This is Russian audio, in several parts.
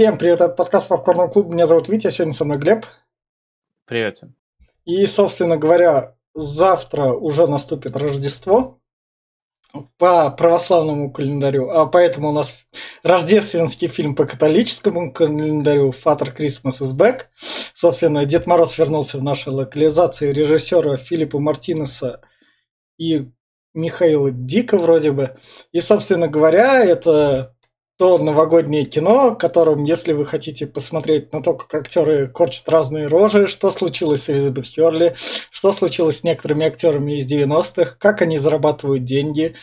Всем привет, это подкаст Попкорного клуба. Меня зовут Витя, сегодня со мной Глеб. Привет. И, собственно говоря, завтра уже наступит Рождество по православному календарю, а поэтому у нас рождественский фильм по католическому календарю «Father Christmas is back». Собственно, Дед Мороз вернулся в нашей локализации режиссера Филиппа Мартинеса и Михаила Дика вроде бы. И, собственно говоря, это то новогоднее кино, которым, если вы хотите посмотреть на то, как актеры корчат разные рожи, что случилось с Элизабет Херли, что случилось с некоторыми актерами из 90-х, как они зарабатывают деньги,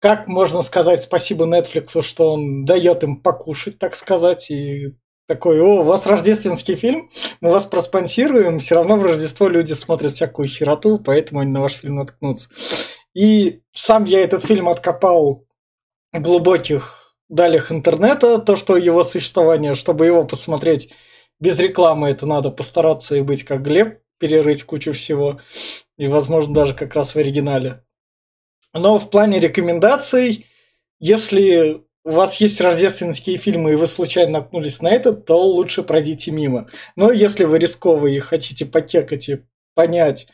как можно сказать спасибо Netflix, что он дает им покушать, так сказать, и такой, о, у вас рождественский фильм, мы вас проспонсируем, все равно в Рождество люди смотрят всякую хероту, поэтому они на ваш фильм наткнутся. И сам я этот фильм откопал глубоких далях интернета, то, что его существование, чтобы его посмотреть без рекламы, это надо постараться и быть как Глеб, перерыть кучу всего, и, возможно, даже как раз в оригинале. Но в плане рекомендаций, если у вас есть рождественские фильмы, и вы случайно наткнулись на этот, то лучше пройдите мимо. Но если вы рисковые и хотите покекать и понять,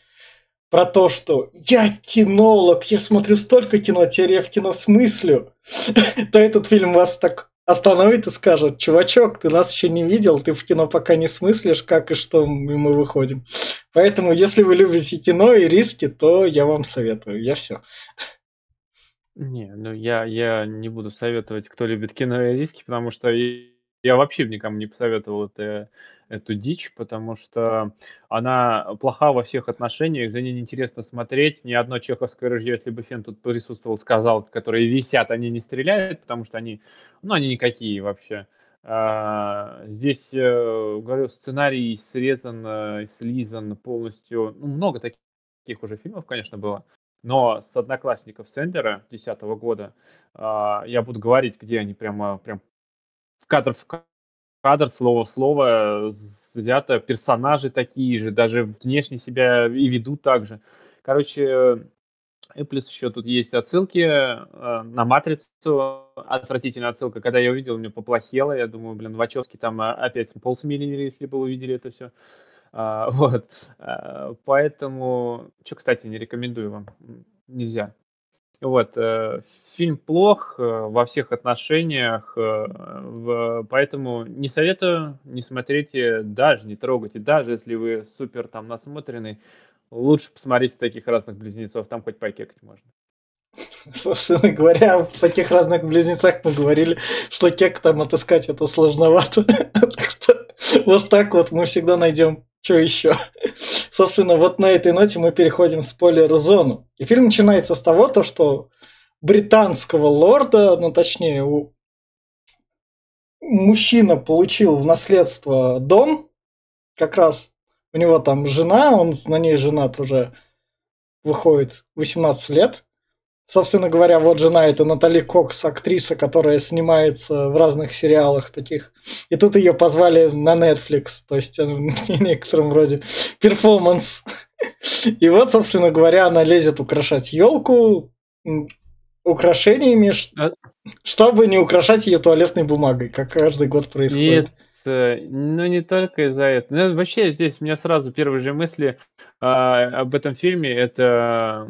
про то, что я кинолог, я смотрю столько кино, теперь я в кино смыслю, то этот фильм вас так остановит и скажет, чувачок, ты нас еще не видел, ты в кино пока не смыслишь, как и что мы выходим. Поэтому, если вы любите кино и риски, то я вам советую. Я все. Не, ну я, я не буду советовать, кто любит кино и риски, потому что я вообще никому не посоветовал это эту дичь, потому что она плоха во всех отношениях, за ней неинтересно смотреть. Ни одно чеховское ружье, если бы Фен тут присутствовал, сказал, которые висят, они не стреляют, потому что они, ну, они никакие вообще. А, здесь, э, говорю, сценарий срезан, э, слизан полностью. Ну, много таких уже фильмов, конечно, было. Но с одноклассников Сендера 2010 года а, я буду говорить, где они прямо прям в кадр в кадр, слово в слово взято, персонажи такие же, даже внешне себя и ведут так же. Короче, и плюс еще тут есть отсылки э, на «Матрицу», отвратительная отсылка. Когда я увидел, мне поплохело, я думаю, блин, Вачовски там э, опять полс миллилитра, если бы увидели это все. А, вот, поэтому, что, кстати, не рекомендую вам, нельзя. Вот, э, фильм плох э, во всех отношениях, э, поэтому не советую, не смотрите, даже не трогайте, даже если вы супер там насмотренный, лучше посмотрите таких разных близнецов, там хоть покекать можно. Собственно говоря, в таких разных близнецах мы говорили, что кек там отыскать это сложновато. Вот так вот мы всегда найдем что еще? Собственно, вот на этой ноте мы переходим в спойлер-зону. И фильм начинается с того, то, что британского лорда, ну точнее, у... мужчина получил в наследство дом, как раз у него там жена, он на ней женат уже выходит 18 лет, Собственно говоря, вот жена это Натали Кокс, актриса, которая снимается в разных сериалах таких. И тут ее позвали на Netflix, то есть в некотором роде перформанс. И вот, собственно говоря, она лезет украшать елку украшениями, а чтобы не украшать ее туалетной бумагой, как каждый год происходит. Нет, Э, ну, не только из-за этого. Ну, вообще здесь у меня сразу первые же мысли а, об этом фильме. Это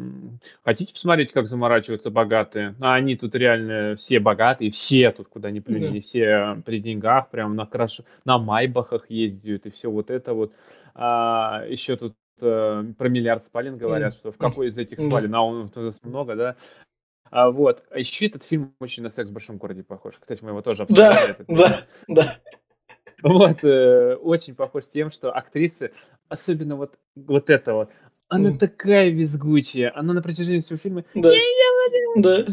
хотите посмотреть, как заморачиваются богатые? А они тут реально все богатые, все тут куда ни плюни, да. все при деньгах, прям на краш... на майбахах ездят и все вот это вот. А, еще тут а, про миллиард спален говорят, mm. что в какой из этих спален, mm. а он много, да? А, вот. А еще этот фильм очень на секс в большом городе похож. Кстати, мы его тоже обсуждали. Да, да, да. Вот, э, очень похож с тем, что актрисы, особенно вот, вот это вот, она mm. такая визгучая, она на протяжении всего фильма... Да. да.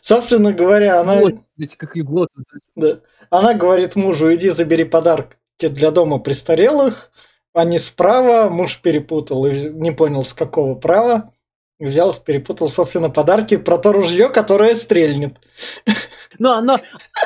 Собственно говоря, она... Вот, как ее голос... Да. Она говорит мужу, иди забери подарки для дома престарелых, они справа, муж перепутал и не понял, с какого права. Взял, перепутал, собственно, подарки про то ружье, которое стрельнет. Ну, оно,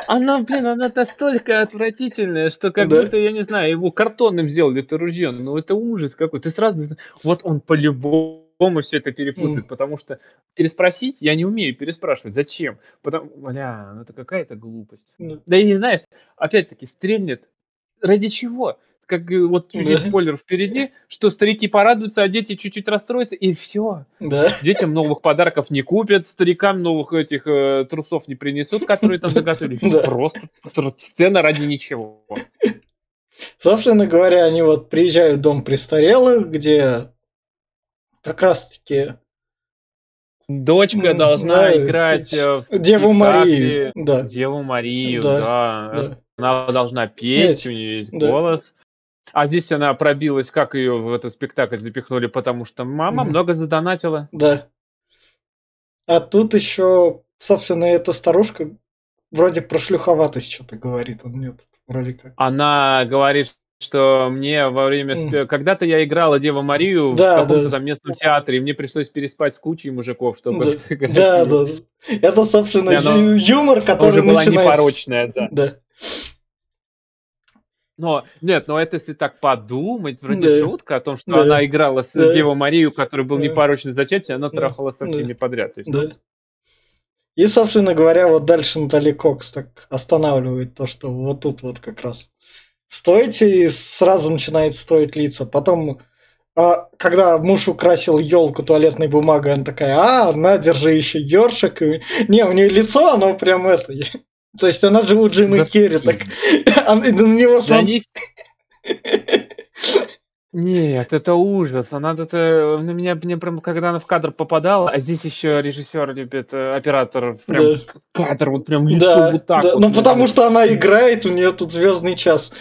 оно, блин, оно настолько отвратительное, что как да. будто, я не знаю, его картонным сделали это ружье. Ну, это ужас какой. Ты сразу, вот он по-любому по-любому все это перепутает, потому что переспросить я не умею переспрашивать. Зачем? Потому, бля, ну это какая-то глупость. Ну, Да и не знаешь, опять-таки стрельнет. Ради чего? Как э, вот чуть-чуть Да. спойлер впереди, что старики порадуются, а дети чуть-чуть расстроятся, и все. Да. Детям новых подарков не купят, старикам новых этих э, трусов не принесут, которые там заготовили. Да. Просто сцена ради ничего. Собственно говоря, они вот приезжают в дом престарелых, где как раз-таки Дочка должна да, играть э, в Деву Марию. Да. Деву Марию, Да, да. да. Она должна петь, Петь, у нее есть да. голос. А здесь она пробилась, как ее в этот спектакль запихнули, потому что мама Мгм. много задонатила. Да. А тут еще, собственно, эта старушка вроде про шлюховатость что-то говорит. Он мне тут вроде как. Она говорит, что мне во время... Спе- Когда-то я играла Деву Марию Да, в каком-то да. там местном театре, и мне пришлось переспать с кучей мужиков, чтобы Да, сыграть да, да. Это, собственно, И она ю- юмор, который Тоже была непорочная, да. Да. Но, нет, но это если так подумать, вроде Да. шутка о том, что Да. она играла с Да. Деву Марию, который был Да. непорочный зачатие, она Да. трахала со Да. всеми подряд. То есть, Да. И, собственно говоря, вот дальше Натали Кокс так останавливает то, что вот тут вот как раз стойте, и сразу начинает строить лица. Потом, а, когда муж украсил елку туалетной бумагой, она такая, а, на, держи еще ёршик. И- Не, у нее лицо, оно прям это... То есть она же у Джима Да Керри, так и на него сам... Нет, это ужас. Она это на меня мне прям, когда она в кадр попадала, а здесь еще режиссер любит, э, оператор, прям Да. кадр вот прям лицо Да, вот так да, вот. ну потому что она играет, у нее тут звездный час.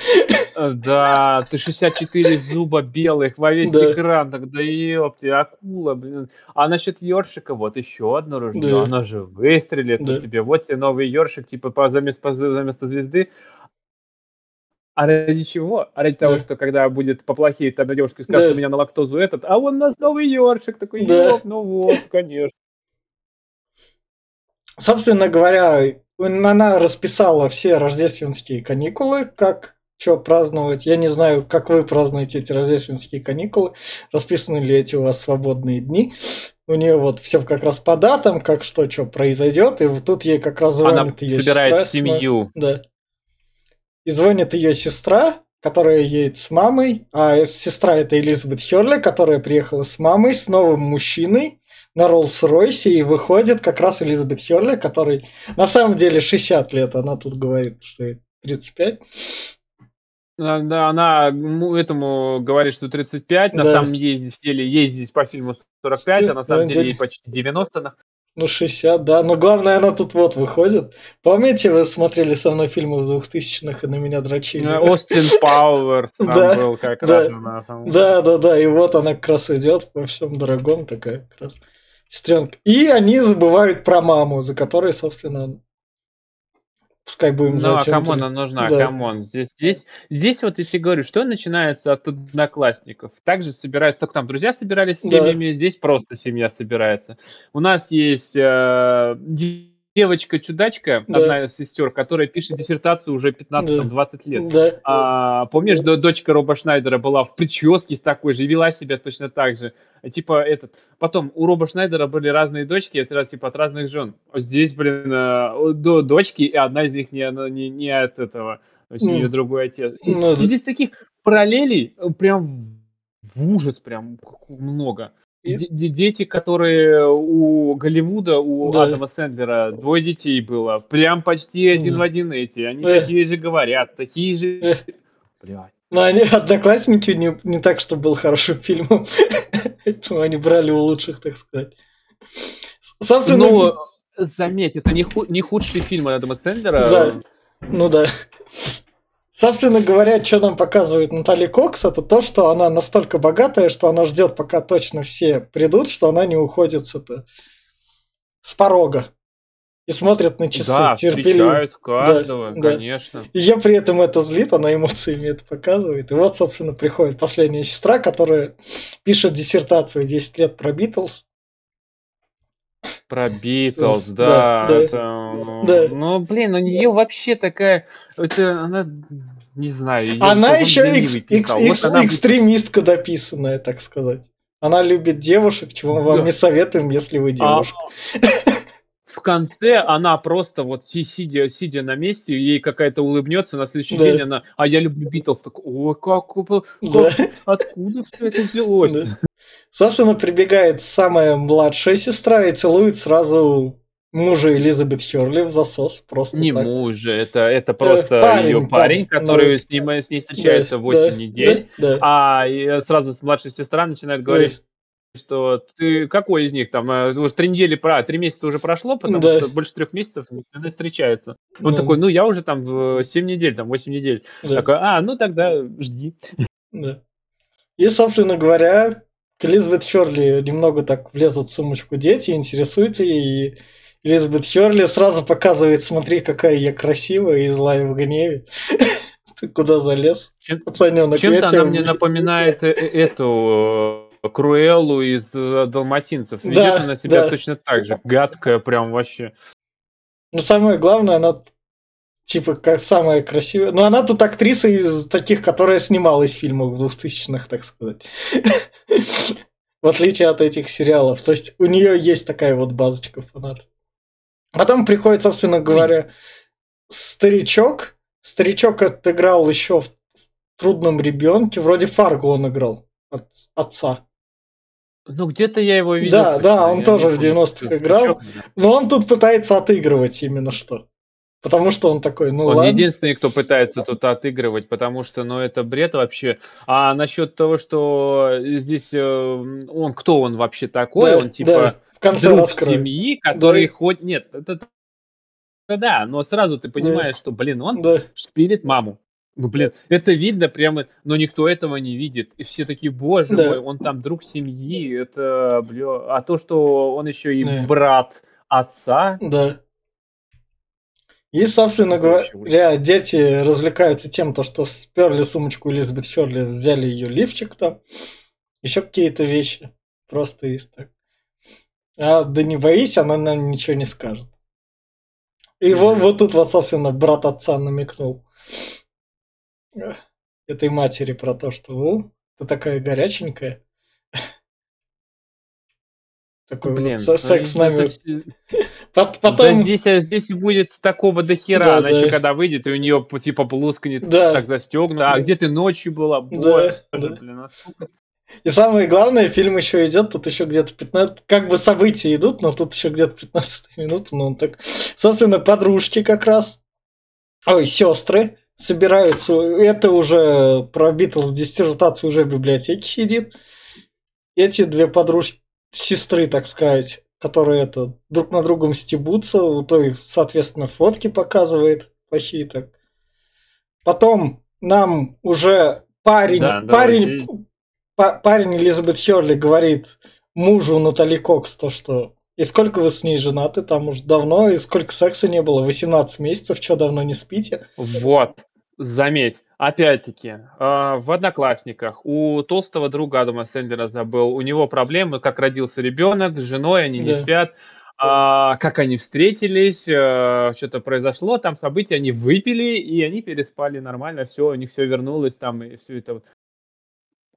Э, Да, ты 64 зуба белых во весь Да. экран, тогда ёпти, акула, блин. А насчет ёршика, вот еще одно ружье, Да. оно же выстрелит Да. у тебя, вот тебе новый ёршик, типа по, замес- по- заместо звезды. А ради чего? А ради того, Да. что когда будет поплохеет одна девушка скажет, Да. у меня на лактозу этот, а он у нас новый ёршик, такой, Да. ёп, ну вот, конечно. Собственно говоря, она расписала все рождественские каникулы, как что праздновать. Я не знаю, как вы празднуете эти рождественские каникулы, расписаны ли эти у вас свободные дни. У нее вот все как раз по датам, как что, что произойдет, и вот тут ей как раз Она звонит ее собирает сестра. семью. Да. И звонит ее сестра, которая едет с мамой, а сестра это Элизабет Херли, которая приехала с мамой, с новым мужчиной на Роллс-Ройсе, и выходит как раз Элизабет Херли, который на самом деле 60 лет, она тут говорит, что ей 35. А, Да, она этому говорит, что 35, на Да. самом деле ей здесь по фильму 45, а на самом На деле деле- ей почти 90. На- Ну, 60, да. Но главное, она тут вот выходит. Помните, вы смотрели со мной фильмы в 2000-х и на меня дрочили? Э, Остин Пауэрс там Да, был как да. раз. там- Да, да, да. И вот она как раз идет по всем дорогом, такая как раз сестренка. И они забывают про маму, за которой, собственно, пускай будем Ну, а кому она нужна? Да. Come on. Здесь, здесь, здесь вот я тебе говорю, что начинается от одноклассников. Также собираются, только там друзья собирались с Да. семьями, здесь просто семья собирается. У нас есть э, девочка-чудачка, Да. одна из сестер, которая пишет диссертацию уже 15-20 лет. Да. А, помнишь, до- дочка Роба Шнайдера была в прическе с такой же, вела себя точно так же. Типа этот. Потом у Роба Шнайдера были разные дочки, это типа от разных жен. Здесь, блин, э, до дочки, и одна из них не, не, не от этого. То есть у нее другой отец. И, ну, и здесь таких параллелей э, прям в ужас прям много. Дети, которые у Голливуда, у Да. Адама Сэндлера, двое детей было. Прям почти один Мгм. в один эти. Они Э. такие же говорят, такие же... Э. Блядь. Но они, одноклассники, не, не так, что был хорошим фильмом. Поэтому они брали у лучших, так сказать. Собственно, Ну, заметь, это не, ху- не худший фильм Адама Сэндлера. Да. Ну да. Собственно говоря, что нам показывает Натали Кокс, это то, что она настолько богатая, что она ждет, пока точно все придут, что она не уходит с, это, с порога. И смотрит на часы Да, терпеливо. встречают каждого, да. конечно. Ее при этом это злит, она эмоциями это показывает. И вот, собственно, приходит последняя сестра, которая пишет диссертацию 10 лет про Битлз. Про Битлз, Да, да. ну, да. ну, блин, у нее вообще такая... Это она... Не знаю. Она еще экс- экс- экс- она экстремистка дописанная, так сказать. Она любит девушек, чего мы вам Да. не советуем, если вы А девушка. в конце она просто вот си- сидя, сидя на месте, ей какая-то улыбнется, на следующий Да. день она, а я люблю Битлз, так, ой, как, как- Да. откуда все это взялось? Да. Собственно, прибегает самая младшая сестра и целует сразу мужа Элизабет Херли в засос. Просто Не так. муж же, это, это просто парень, ее парень, парень, который ну, с, ним, с ней встречается Да, 8 да, недель, Да, да. а и сразу младшая сестра начинает говорить, что ты какой из них там, э, уже три недели, про, три месяца уже прошло, потому Да. что больше трех месяцев не встречается. Он Ну, такой, ну я уже там в 7 недель, там 8 недель. да, Такой, а, ну тогда жди. да. И, собственно говоря, к Элизабет Херли немного так влезут в сумочку дети, интересуются ей, и Элизабет Херли сразу показывает, смотри, какая я красивая и злая в гневе. Ты куда залез, пацаненок? Чем-то она мне убью». напоминает э, э, эту э, Круэллу из Далматинцев. Ведет она себя точно так же. Гадкая прям вообще. Но самое главное, она типа как самая красивая. Ну, она тут актриса из таких, которая снималась в фильмах в 2000-х, так сказать. В отличие от этих сериалов. То есть у нее есть такая вот базочка фанатов. Потом приходит, собственно говоря, старичок. Старичок отыграл еще в трудном ребенке. Вроде Фарго он играл от отца. Ну, где-то я его видел. Да, точно, да, он я тоже в помню, 90-х кто играл. да. Но он тут пытается отыгрывать именно что. Потому что он такой, ну Он ладно. единственный, кто пытается тут отыгрывать, потому что, ну, это бред вообще. А насчет того, что здесь э, он, кто он вообще такой? Да, он типа да, в конце друг раскроют. семьи, который Да. хоть... Нет, это... Да, да, но сразу ты понимаешь, что, блин, он Да, шпилит маму. Ну, блин, это видно прямо, но никто этого не видит. И все такие, боже Да. мой, он там друг семьи, это, бля... А то, что он еще и Да. брат отца, да. И, собственно говоря, дети развлекаются тем, то, что сперли сумочку Элизабет Херли, взяли ее лифчик там, еще какие-то вещи. Просто из так. А да не боись, она нам ничего не скажет. И вот, Мгм. вот тут вот, собственно, брат отца намекнул этой матери про то, что «О, ты такая горяченькая. Такой вот блин, ну, секс с это нами. всё- Пот- Да Потом, здесь, а здесь будет такого до хера. Да, Она да. еще когда выйдет, и у нее типа блузкнет Да. так застегнута. А Да. где ты ночью была? Да, Боже, да. блин, а сколько И самое главное, фильм еще идет, тут еще где-то 15... Как бы события идут, но тут еще где-то 15 минут, но он так... Собственно, подружки как раз, ой, сестры собираются, это уже про Битлз диссертацию уже в библиотеке сидит. Эти две подружки, сестры, так сказать, которые это друг на другом стебутся, у той, соответственно, фотки показывает плохие так. Потом нам уже парень, Да, да, парень, па- парень Элизабет Херли говорит мужу Натали Кокс то, что и сколько вы с ней женаты, там уж давно, и сколько секса не было, 18 месяцев, что давно не спите? Вот, заметь, опять-таки, а, в «Одноклассниках» у толстого друга Адама Сэндлера забыл, у него проблемы, как родился ребенок, с женой они не Да. спят, а, как они встретились, что-то произошло, там события, они выпили, и они переспали нормально, все, у них все вернулось, там, и все это вот.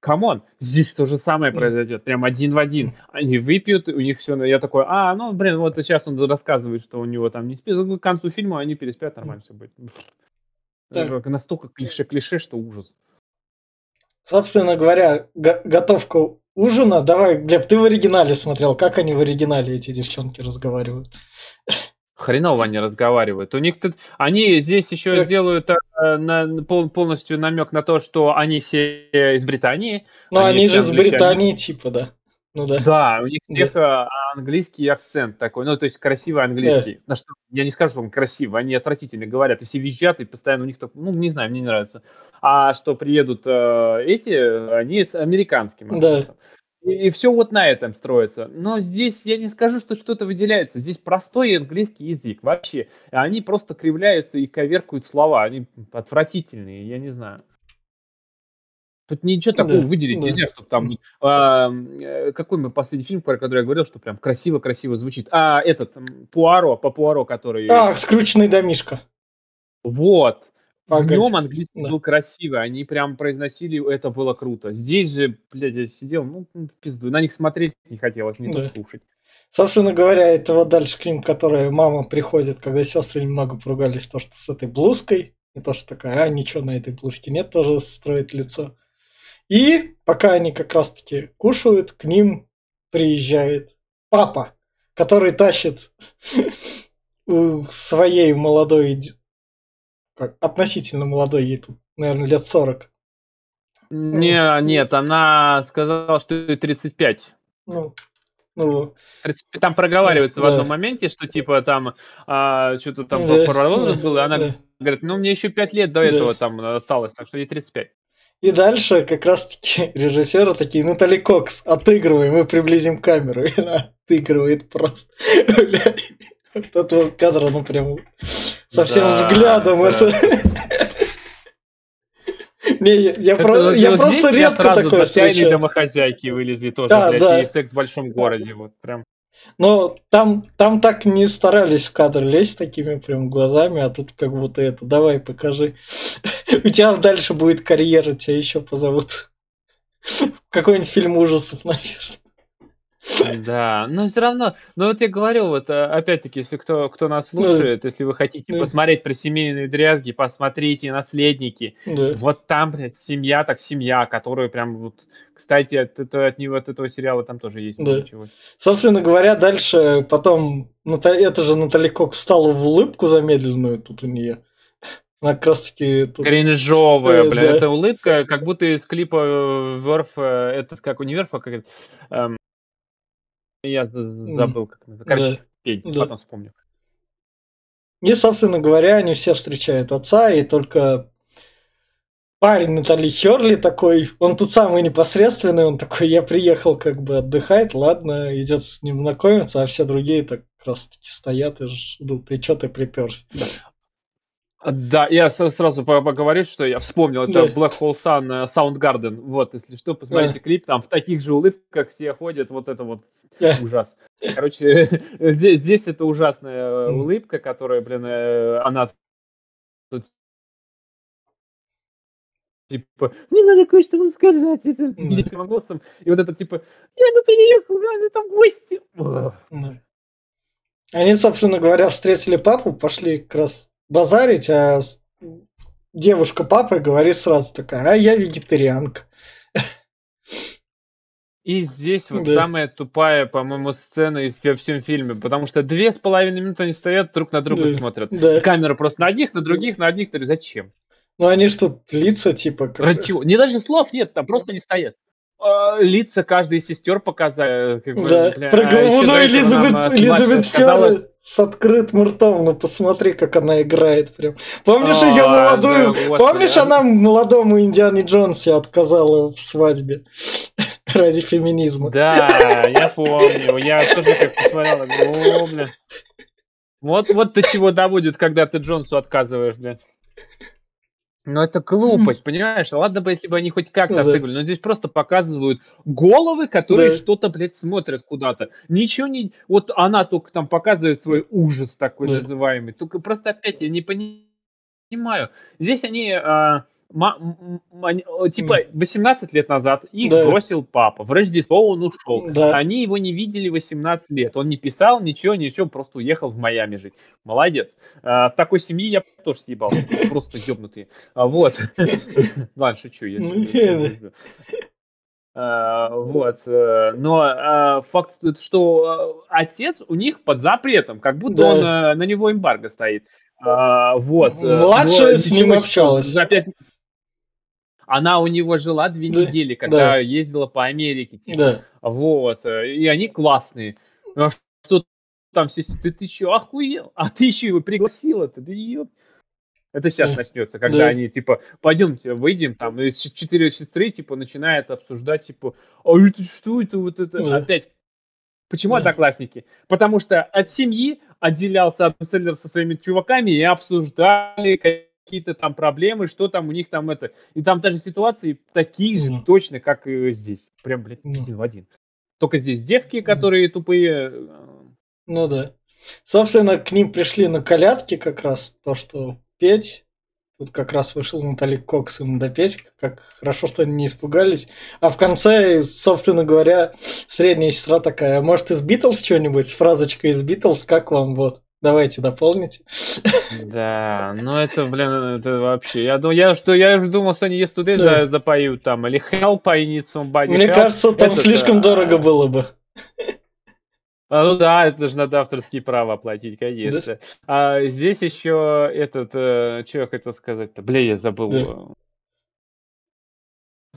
Come on, здесь то же самое произойдет, прям один в один. Они выпьют, у них все, я такой, а, ну, блин, вот сейчас он рассказывает, что у него там не спит, к концу фильма они переспят, нормально все будет. Так. Настолько клише-клише, что ужас. Собственно говоря, го- готовка ужина. Давай, Глеб, ты в оригинале смотрел, как они в оригинале, эти девчонки, разговаривают. Хреново они разговаривают. У них тут, они здесь еще Так. сделают э, на- пол- полностью намек на то, что они все из Британии. Ну, Они они, же из. Британии, типа, да. Ну да. Да, у них всех э, английский акцент такой, ну, то есть красивый английский. На что, я не скажу, что он красивый, они отвратительно говорят, и все визжат, и постоянно у них так, ну, не знаю, мне не нравится. А что приедут э, эти, они с американским Да. акцентом. И, все вот на этом строится. Но здесь я не скажу, что что-то выделяется. Здесь простой английский язык вообще. Они просто кривляются и коверкают слова. Они отвратительные, я не знаю. Тут ничего такого Да, выделить да. нельзя, чтобы там... а, э, какой мы последний фильм, про который я говорил, что прям красиво-красиво звучит? А, этот, Пуаро, по Пуаро, который... А, скрученный домишка. Вот. Днем английский да. был красивый, они прям произносили, это было круто. Здесь же, блядь, я сидел, ну, в пизду, на них смотреть не хотелось, не да. то слушать. Собственно говоря, это вот дальше к ним, которая мама приходит, когда сестры немного поругались, то, что с этой блузкой, и то, что такая, а, ничего на этой блузке нет, тоже строит лицо. И пока они как раз-таки кушают, к ним приезжает папа, который тащит своей молодой, как, относительно молодой, ей тут, наверное, лет 40. Не, нет, она сказала, что ей 35. Ну, ну, там проговаривается да. в одном моменте, что типа там а, что-то там да, про возраст да, был, и она да. говорит, ну мне еще 5 лет до да. этого там осталось, так что ей 35. И дальше как раз-таки режиссеры такие, Натали Кокс, отыгрывай, мы приблизим камеру. И она отыгрывает просто. Вот этого кадра, ну прям совсем да, взглядом да. это. Не, я, я, это, про, я просто редко такое встречаю. домохозяйки вылезли тоже, да, блядь, да. и секс в большом городе, вот прям. Но там, там так не старались в кадр лезть такими прям глазами, а тут как будто это, давай покажи. У тебя дальше будет карьера, тебя еще позовут. Какой-нибудь фильм ужасов, наверное. Да, но все равно, ну вот я говорю, вот э, опять-таки, если кто, кто нас ну слушает, если вы хотите да. посмотреть про семейные дрязги, посмотрите «Наследники». Да. Вот там, блядь, семья так семья, которую прям вот, кстати, от, это, от него, от этого сериала там тоже есть да. ничего. Собственно говоря, дальше потом, это же Натали Кок стала в улыбку замедленную тут у нее. Она как раз таки... Тут... Кринжовая, э, бля, да. это улыбка, как будто из клипа Верф, этот, как универ, как эм, я забыл, как называется. Короче, пень, да. потом вспомню. И, собственно говоря, они все встречают отца, и только парень Натали Херли такой, он тут самый непосредственный, он такой, я приехал как бы отдыхать, ладно, идет с ним знакомиться, а все другие так как раз таки стоят и ждут, и что ты приперся. Да, я сразу поговорю, что я вспомнил, это да. Black Hole Sun, э, Soundgarden, вот, если что, посмотрите да. клип, там в таких же улыбках все ходят, вот это вот да. ужас. Короче, здесь, здесь это ужасная улыбка, которая, блин, э, она тут типа, мне надо кое-что вам сказать, это mm. голосом, и вот это типа, я ну переехал, я там гости. Они, собственно говоря, встретили папу, пошли как раз базарить, а девушка папы говорит сразу такая, а я вегетарианка. И здесь вот да. самая тупая, по-моему, сцена из во всем фильме, потому что две с половиной минуты они стоят, друг на друга да. смотрят. Да. Камера просто на одних, на других, на одних. Зачем? Ну они что, лица типа... Как... Ради чего? Не даже слов нет, там просто не стоят. А, лица каждой из сестер показали. Как бы, да, бля, про а Элизабет, нам, Элизабет Феррелл с открытым ртом, ну посмотри, как она играет прям. Помнишь ее молодую, помнишь, она молодому Индиане Джонсе отказала в свадьбе ради феминизма. Да, я помню, я тоже как посмотрел, ну, бля. Вот, вот до чего доводит, когда ты Джонсу отказываешь, блядь. Ну, это глупость, понимаешь? Ладно бы, если бы они хоть как-то ну, да. но здесь просто показывают головы, которые да. что-то, блядь, смотрят куда-то. Ничего не... Вот она только там показывает свой ужас такой да. называемый. Только просто опять я не понимаю. Здесь они... А типа 18 лет назад их да. бросил папа. В Рождество он ушел. Да. Они его не видели 18 лет. Он не писал ничего, ничего, просто уехал в Майами жить. Молодец. А, такой семьи я тоже съебал. Просто ебнутые. А, вот. Ладно, шучу. Я ну, а, вот. Э, но а, факт, что а, отец у них под запретом, как будто да. он э, на него эмбарго стоит. А, вот. Э, Младшая с ним общалась. За пять, она у него жила две да, недели, когда да. ездила по Америке. Типа. Да. Вот. И они классные. А что там все... Ты, ты что, охуел? А ты еще его пригласила-то? Да ёп. Это сейчас да. начнется, когда да. они, типа, пойдемте, выйдем, там, и четыре сестры, типа, начинают обсуждать, типа, а это что это, вот это, да. опять. Почему да. одноклассники? Потому что от семьи отделялся Адам со своими чуваками и обсуждали какие-то там проблемы, что там у них там это. И там даже ситуации такие же точно, как и здесь. Прям, блядь, один в один. Только здесь девки, которые тупые. Э, ну да. Собственно, к ним пришли на колядки как раз то, что петь. Тут как раз вышел Натали Кокс и Мдопеть, как хорошо, что они не испугались. А в конце, собственно говоря, средняя сестра такая, «А может из Битлз что-нибудь, с фразочкой из Битлз, как вам вот? Давайте дополните. Да, ну это, блин, это вообще. Я думаю, я что, я уже думал, что они есть туда да. запоют там, или Help, I need somebody. Мне help. кажется, там это, слишком да. дорого было бы. А, ну да, это же надо авторские права оплатить, конечно. Да? А здесь еще этот, э, что я хотел сказать-то? Бля, я забыл. Да.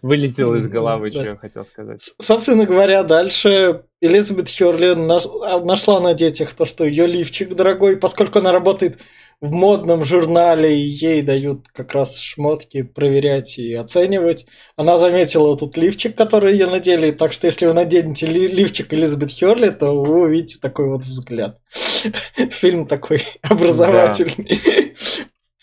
Вылетело из головы, да. что я хотел сказать. Собственно говоря, дальше Элизабет Херли а, нашла на детях то, что ее лифчик дорогой, поскольку она работает в модном журнале, и ей дают как раз шмотки проверять и оценивать. Она заметила тут лифчик, который ее надели, так что если вы наденете лифчик Элизабет Херли, то вы увидите такой вот взгляд. Фильм такой образовательный.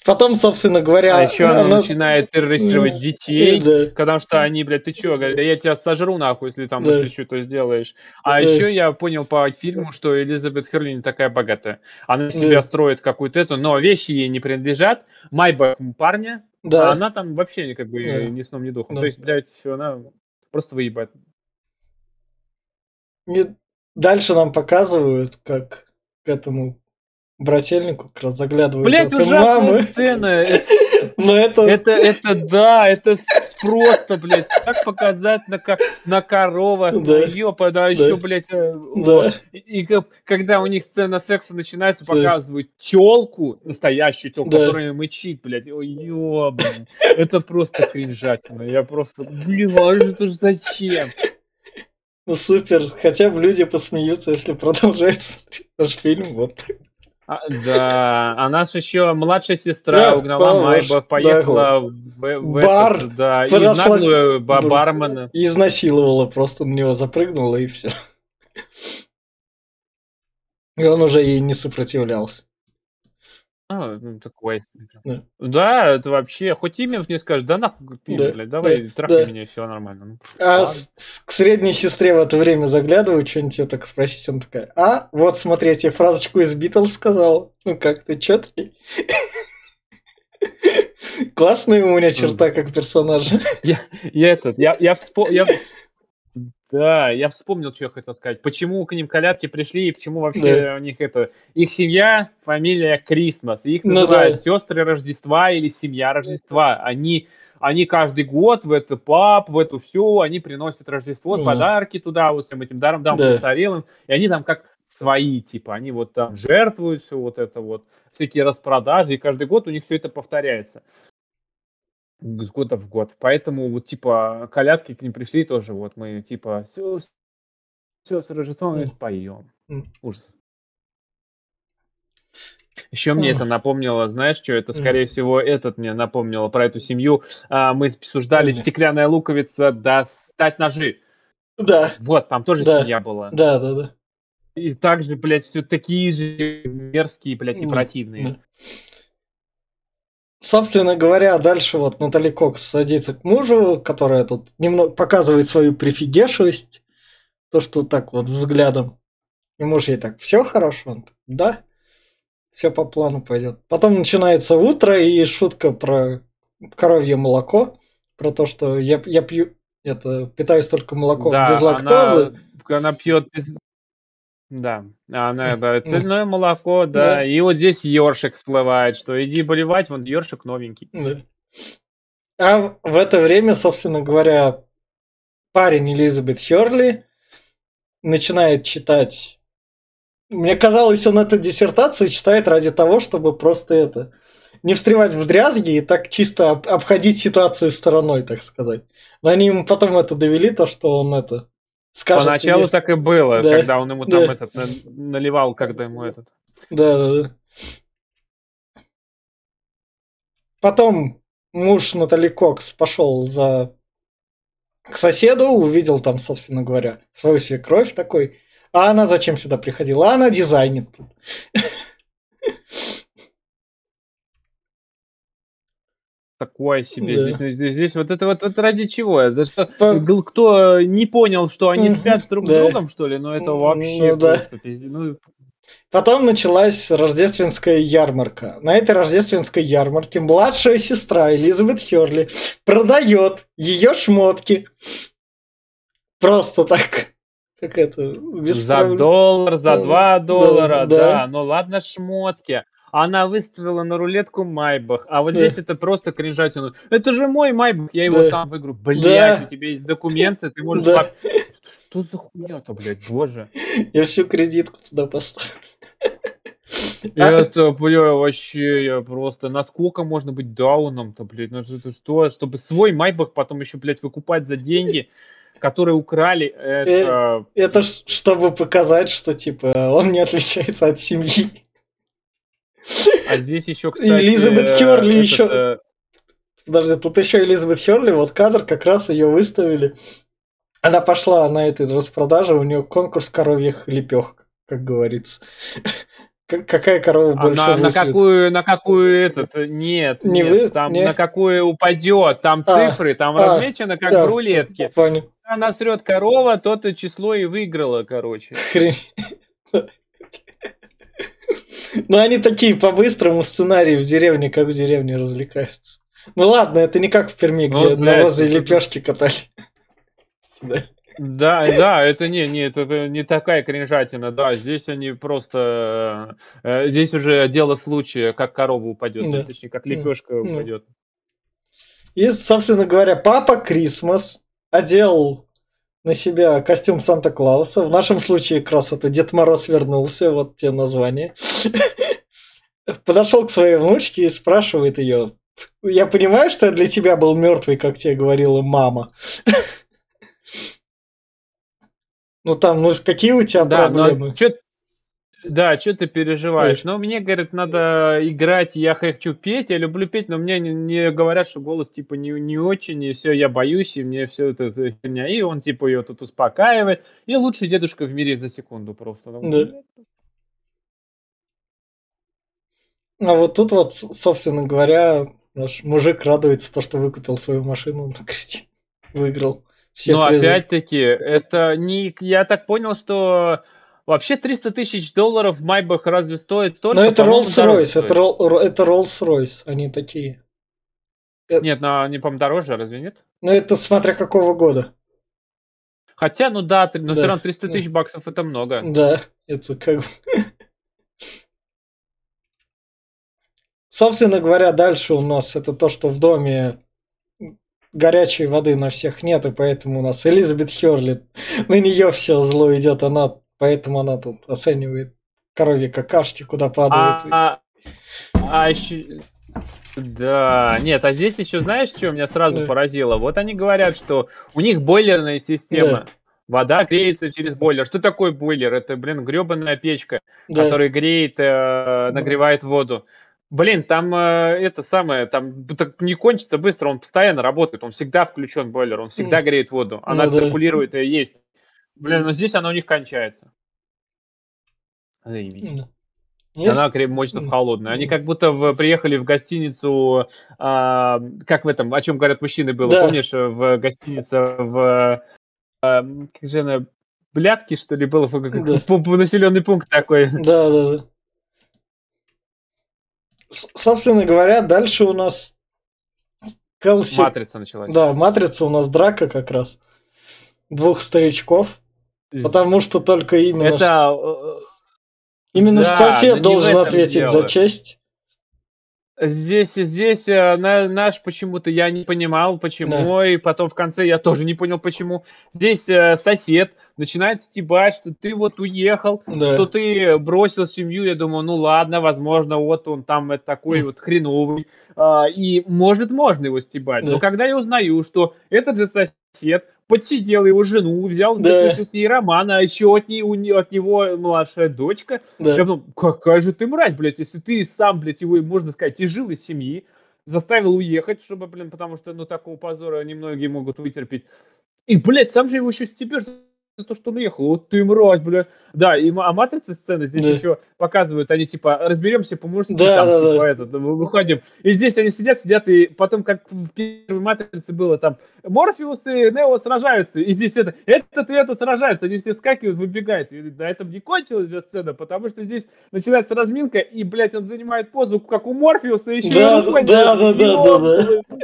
Потом, собственно говоря... А еще она, она начинает терроризировать детей, да. потому что они, блядь, ты чё, говорят, да я тебя сожру нахуй, если там, да. если что-то сделаешь. А да. еще я понял по фильму, что Элизабет Херли не такая богатая. Она себя да. строит какую-то эту, но вещи ей не принадлежат. Майбах парня, да. а она там вообще как бы да. ни сном, ни духом. Да. То есть, блядь, она просто выебает. И дальше нам показывают, как к этому брательнику как раз заглядывают. Блять, ужасная мамы. сцена. Но это... это... Это да, это просто, блядь, как показать на, на коровах, да. ёпа, да, еще, да. блядь, э, да. и, и когда у них сцена секса начинается, да. показывают телку, настоящую телку, да. которая мычит, блядь, ой, ёбан, это просто кринжатина, я просто, блин, а это же зачем? Ну супер, хотя бы люди посмеются, если продолжать смотреть наш фильм, вот. А, да, а наша еще младшая сестра да, угнала Майбах, поехала да, в, в бар, этот, да, и наглую ба бармена. Изнасиловала, просто на него запрыгнула и все. И он уже ей не сопротивлялся. А, ну такой. Да. да, это вообще, хоть имя мне скажешь, да нахуй ты, да, блядь, давай да, трахай да. меня, все нормально. Ну, а с, с, к средней сестре в это время заглядываю, что-нибудь ее так спросить, она такая, а, вот смотри, я тебе фразочку из Битлз сказал, ну как ты, четкий. Классная у меня черта как персонажа. Я, я этот, я, я, вспом... я да, я вспомнил, что я хотел сказать. Почему к ним колядки пришли и почему вообще да. у них это... Их семья, фамилия Крисмас. Их ну, называют да. сестры Рождества или семья Рождества. Они, они каждый год в эту пап, в эту всю, они приносят Рождество, mm. подарки туда, вот всем этим даром, да. престарелым. И они там как свои, типа, они вот там жертвуют все вот это вот, всякие распродажи, и каждый год у них все это повторяется с года в год. Поэтому вот типа колядки к ним пришли тоже, вот мы типа все, все с Рождеством mm. поем. Ужас. Еще мне это напомнило, знаешь, что это, скорее всего, этот мне напомнило про эту семью. А, мы обсуждали стеклянная луковица достать ножи. Да. Вот, там тоже да. семья была. Да, да, да. И также, блядь, все такие же мерзкие, блядь, и противные. Собственно говоря, дальше вот Натали Кокс садится к мужу, которая тут немного показывает свою прифигешивость, то, что так вот взглядом. И муж ей так, все хорошо? Он так, да, все по плану пойдет. Потом начинается утро и шутка про коровье молоко, про то, что я, я пью, это, питаюсь только молоком да, без лактозы. Она, она пьет без, да, она, да, цельное молоко, да, да. и вот здесь ёршик всплывает, что иди болевать, вон ёршик новенький. Да. А в это время, собственно говоря, парень Элизабет Херли начинает читать. Мне казалось, он эту диссертацию читает ради того, чтобы просто это не встревать в дрязги и так чисто обходить ситуацию стороной, так сказать. Но они ему потом это довели, то, что он это скажет Поначалу тебе... так и было, да. когда он ему там да. этот наливал, когда ему этот. Да, да, да. Потом муж Натали Кокс пошел за к соседу, увидел там, собственно говоря, свою свекровь такой. А она зачем сюда приходила? А она дизайнит тут. Такое себе. Да. Здесь, здесь, здесь вот это вот, вот ради чего? За что По... кто не понял, что они спят друг с да. другом, что ли? Ну это вообще ну, просто да. Ну... Потом началась рождественская ярмарка. На этой рождественской ярмарке младшая сестра Элизабет Херли продает ее шмотки. Просто так. Как это? Без За проблем. доллар, за Да, 2 доллара, да. да. Ну ладно, шмотки. Она выставила на рулетку Майбах, а вот здесь это просто кринжатина. Это же мой Майбах, я его сам выиграю. Блять, у тебя есть документы, ты можешь... Да. Что за хуйня-то, блядь, боже. Я всю кредитку туда поставлю. А, Это, бля, вообще, я просто... Насколько можно быть дауном-то, блядь? Ну это что? Чтобы свой Майбах потом еще, блядь, выкупать за деньги, которые украли, это... Это ж чтобы показать, что типа он не отличается от семьи. А здесь еще, кстати... Элизабет э, Хёрли этот, еще- э, Подожди, тут еще Элизабет Херли, вот кадр, как раз ее выставили. Она пошла на этой распродаже, у нее конкурс коровьих лепех, как говорится. Какая корова А больше на, на какую, на какую этот, э, нет, Не нет, вы- там не? на какую упадет, там А, цифры, там а, размечено как Да, в рулетке. Понял. Она срет корова, то-то число и выиграла, короче. Хрень. Ну, они такие по-быстрому сценарии в деревне, как в деревне развлекаются. Ну ладно, это не как в Перми, где Вот, блядь, навозы и лепешки катали. Да. Да, да, это не, не, это, это не такая кринжатина, да, здесь они просто, э, э, здесь уже дело случая, как корова упадет, Да. точнее, как лепешка ну. упадет. И, собственно говоря, папа Крисмас одел на себя костюм Санта-Клауса. В нашем случае как раз это Дед Мороз вернулся, вот те названия. Подошел к своей внучке и спрашивает ее, я понимаю, что я для тебя был мертвый, как тебе говорила мама. Ну там, ну какие у тебя Да, но проблемы? Да, что ты переживаешь? Но мне, говорят, надо играть, я хочу петь, я люблю петь, но мне не, не говорят, что голос типа не, не очень, и все, я боюсь, и мне все это херня. И он типа ее тут успокаивает. И лучший дедушка в мире за секунду просто. Да. А вот тут вот, собственно говоря, наш мужик радуется то, что выкупил свою машину на кредит. Выиграл. Все Но призы. опять-таки, это не... Я так понял, что вообще 300 тысяч долларов Майбах разве стоит столько? Но это По-моему, дороже Rolls-Royce, это, Ро- это Rolls-Royce, они такие. Нет, ну, они, по-моему, дороже, разве нет? Ну это смотря какого года. Хотя, ну да, но Да. все равно 300 Ну. тысяч баксов это много. Да, это как. Собственно говоря, дальше у нас это то, что в доме горячей воды на всех нет, и поэтому у нас Элизабет Херли, на нее все зло идет, она, поэтому она тут оценивает коровьи какашки, куда падают. А, а ещё- Да, нет, а здесь еще знаешь, что меня сразу Да. поразило? Вот они говорят, что у них бойлерная система. Да. Вода греется через бойлер. Что такое бойлер? Это, блин, гребаная печка, Да. которая греет, э, нагревает воду. Блин, там э, это самое, там так не кончится быстро, он постоянно работает, он всегда включен бойлер, он всегда греет воду, она Ну да. циркулирует и есть. Блин, но здесь она у них кончается. Заебись. И Есть- Она крем мощно в М. холодную. Они как будто в- приехали в гостиницу, а, как в этом, о чем говорят мужчины было, Да. помнишь, в гостинице в а, как же она, Блядки, что ли, было, Да. населенный пункт такой. Да, да, да. С- Собственно говоря, дальше у нас Келси. Матрица началась. Да, матрица у нас драка как раз. Двух старичков. Потому что только именно, Это что- э, именно да, сосед в должен ответить дело. за честь. Здесь, здесь э, на- наш почему-то я не понимал, почему, и потом в конце я тоже не понял, почему. Здесь э, сосед начинает стебать, что ты вот уехал, Да. что ты бросил семью. Я думаю, ну ладно, возможно, вот он там это такой Мгм. вот хреновый, а, и может можно его стебать. Да. Но когда я узнаю, что этот же сосед подсидел его жену, взял, Да. с ней роман, а еще от, ней, у от него младшая дочка, Да. я подумал, какая же ты мразь, блядь, если ты сам, блядь, его, можно сказать, изжил из семьи, заставил уехать, чтобы, блин, потому что, ну, такого позора немногие могут вытерпеть. И, блядь, сам же его еще стебешь то, что он уехал. Вот ты мразь, бля. Да, и а матрица сцены здесь Да. еще показывают, они типа разберемся по-мужски, Да, там, да, типа да. это, мы выходим. И здесь они сидят, сидят, и потом, как в первой матрице было, там, Морфеус и Нео сражаются, и здесь это, этот и это сражаются, они все скакивают, выбегают. И на этом не кончилась бля, сцена, потому что здесь начинается разминка, и, блядь, он занимает позу, как у Морфеуса, еще Да, и рукой да, держит. да, да, да, да.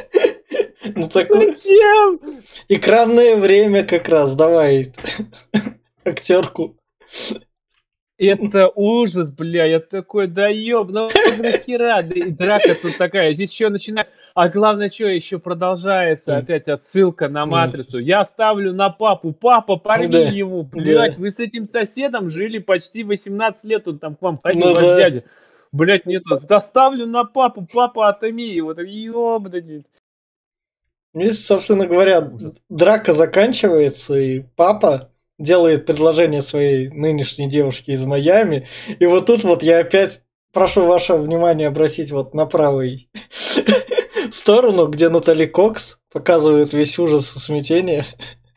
Ну такое Зачем? экранное время как раз, давай. Актерку. Это ужас, бля, я такой, да ёб, ну нахера, да и драка тут такая, здесь еще начинает, а главное, что еще продолжается, опять отсылка на матрицу, я ставлю на папу, папа, порви Да, его, блядь, вы с этим соседом жили почти 18 лет, он там к вам ходил, Ну ваш да. дядя, блядь, нет, да ставлю на папу, папа, отыми его, так ёбаный. И, собственно говоря, Ужас. драка заканчивается, и папа делает предложение своей нынешней девушке из Майами. И вот тут вот я опять прошу ваше внимание обратить вот на правый сторону, где Натали Кокс показывает весь ужас и смятение.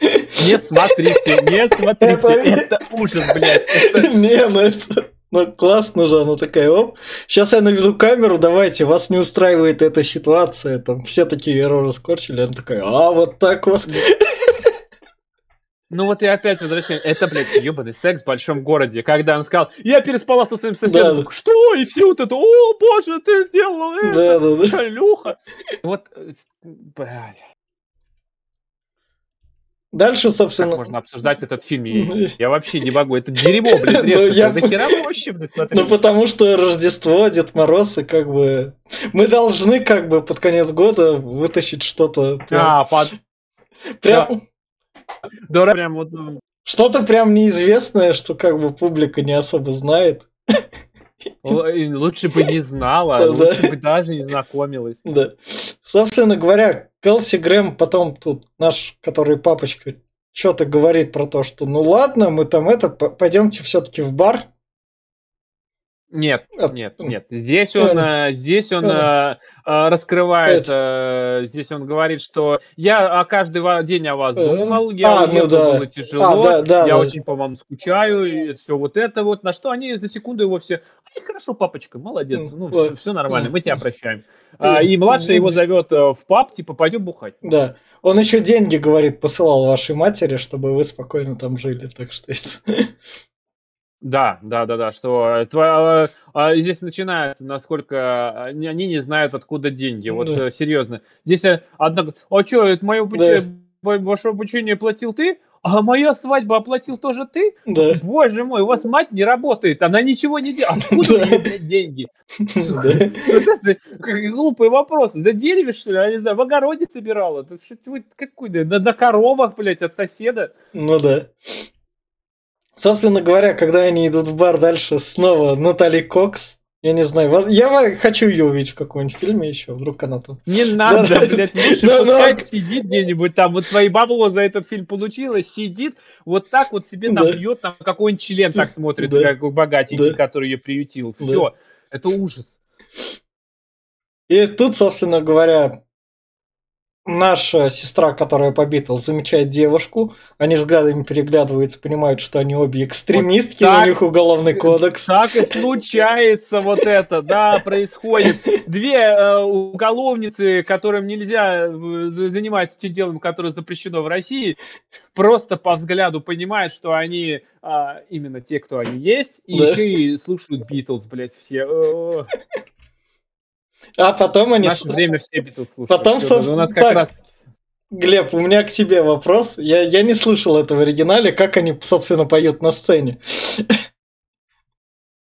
Не смотрите, не смотрите, Это- это ужас, блядь, это Не, ну это... Ну, классно же, она такая, оп. Сейчас я наведу камеру, давайте, вас не устраивает эта ситуация. Там все такие рожи скорчили, она такая, а, вот так вот. Ну вот и опять возвращаем. Это, блядь, ебаный секс в большом городе. Когда он сказал, я переспала со своим соседом. Да. Что? И все вот это, о, боже, ты сделал это, Да, да, да. шалюха. Вот, э, Дальше, как собственно... можно обсуждать этот фильм? Я, я вообще не могу. Это дерьмо, блядь, Ну, я- Нахера Ну, потому что Рождество, Дед Мороз, и как бы... Мы должны как бы под конец года вытащить что-то прям... А, под... прям- Да, прям вот... Что-то прям неизвестное, что как бы публика не особо знает. Лучше бы не знала, Да. лучше бы даже не знакомилась. Да. Собственно говоря, Келси Грэм потом тут наш, который папочка, что-то говорит про то, что ну ладно, мы там это, пойдемте все-таки в бар. Нет, А, нет, м. нет. Здесь он, э, здесь он э, э, раскрывает, здесь он говорит, что я о каждый ва- день о вас думал, я а, ну уехал, да. было тяжело, А, да, да, я да. очень по вам скучаю, и все вот это вот. На что они за секунду его все, «Ай, хорошо, папочка, молодец, М, ну ладно. все, нормально, мы тебя прощаем. А, и младший его зовет в паб, типа, пойдем бухать. Да. Он еще деньги, говорит, посылал вашей матери, чтобы вы спокойно там жили. Так что это... Да, да, да, да, что тва- а, здесь начинается, насколько они, они не знают, откуда деньги. Вот Да. э, серьезно. Здесь э, одна, а что, это мое обучение, ваше обучение платил ты? А моя свадьба оплатил тоже ты? Да. Боже мой, у вас мать не работает, она ничего не делает. Откуда Да. у нее, блядь, деньги? Да. Глупые вопросы. Да дереве, что ли? Я не знаю, в огороде собирала. Это что ты, какой, да, на, на коровах, блядь, от соседа. Ну да. Собственно говоря, когда они идут в бар дальше, снова Натали Кокс. Я не знаю, я хочу ее увидеть в каком-нибудь фильме еще, вдруг она тут. Не надо, да. блядь, лучше Да, пускай да. сидит где-нибудь там, вот свои бабло за этот фильм получила, сидит, вот так вот себе там Да. пьет, там какой-нибудь член так смотрит, Да. как богатенький, Да. который ее приютил. Да. Все, это ужас. И тут, собственно говоря, наша сестра, которая по Битлз, замечает девушку. Они взглядами переглядываются, понимают, что они обе экстремистки, Вот у так. них уголовный кодекс. Так и случается вот это, да, происходит. Две э, уголовницы, которым нельзя э, за- заниматься тем делом, которое запрещено в России, просто по взгляду понимают, что они а, именно те, кто они есть, и Да. еще и слушают Битлз, блядь, все. Э, А потом В они... наше с- время все Битлз слушают. Потом, Всё, собственно, у нас как так. раз Глеб, у меня к тебе вопрос. Я, я не слышал это в оригинале, как они, собственно, поют на сцене.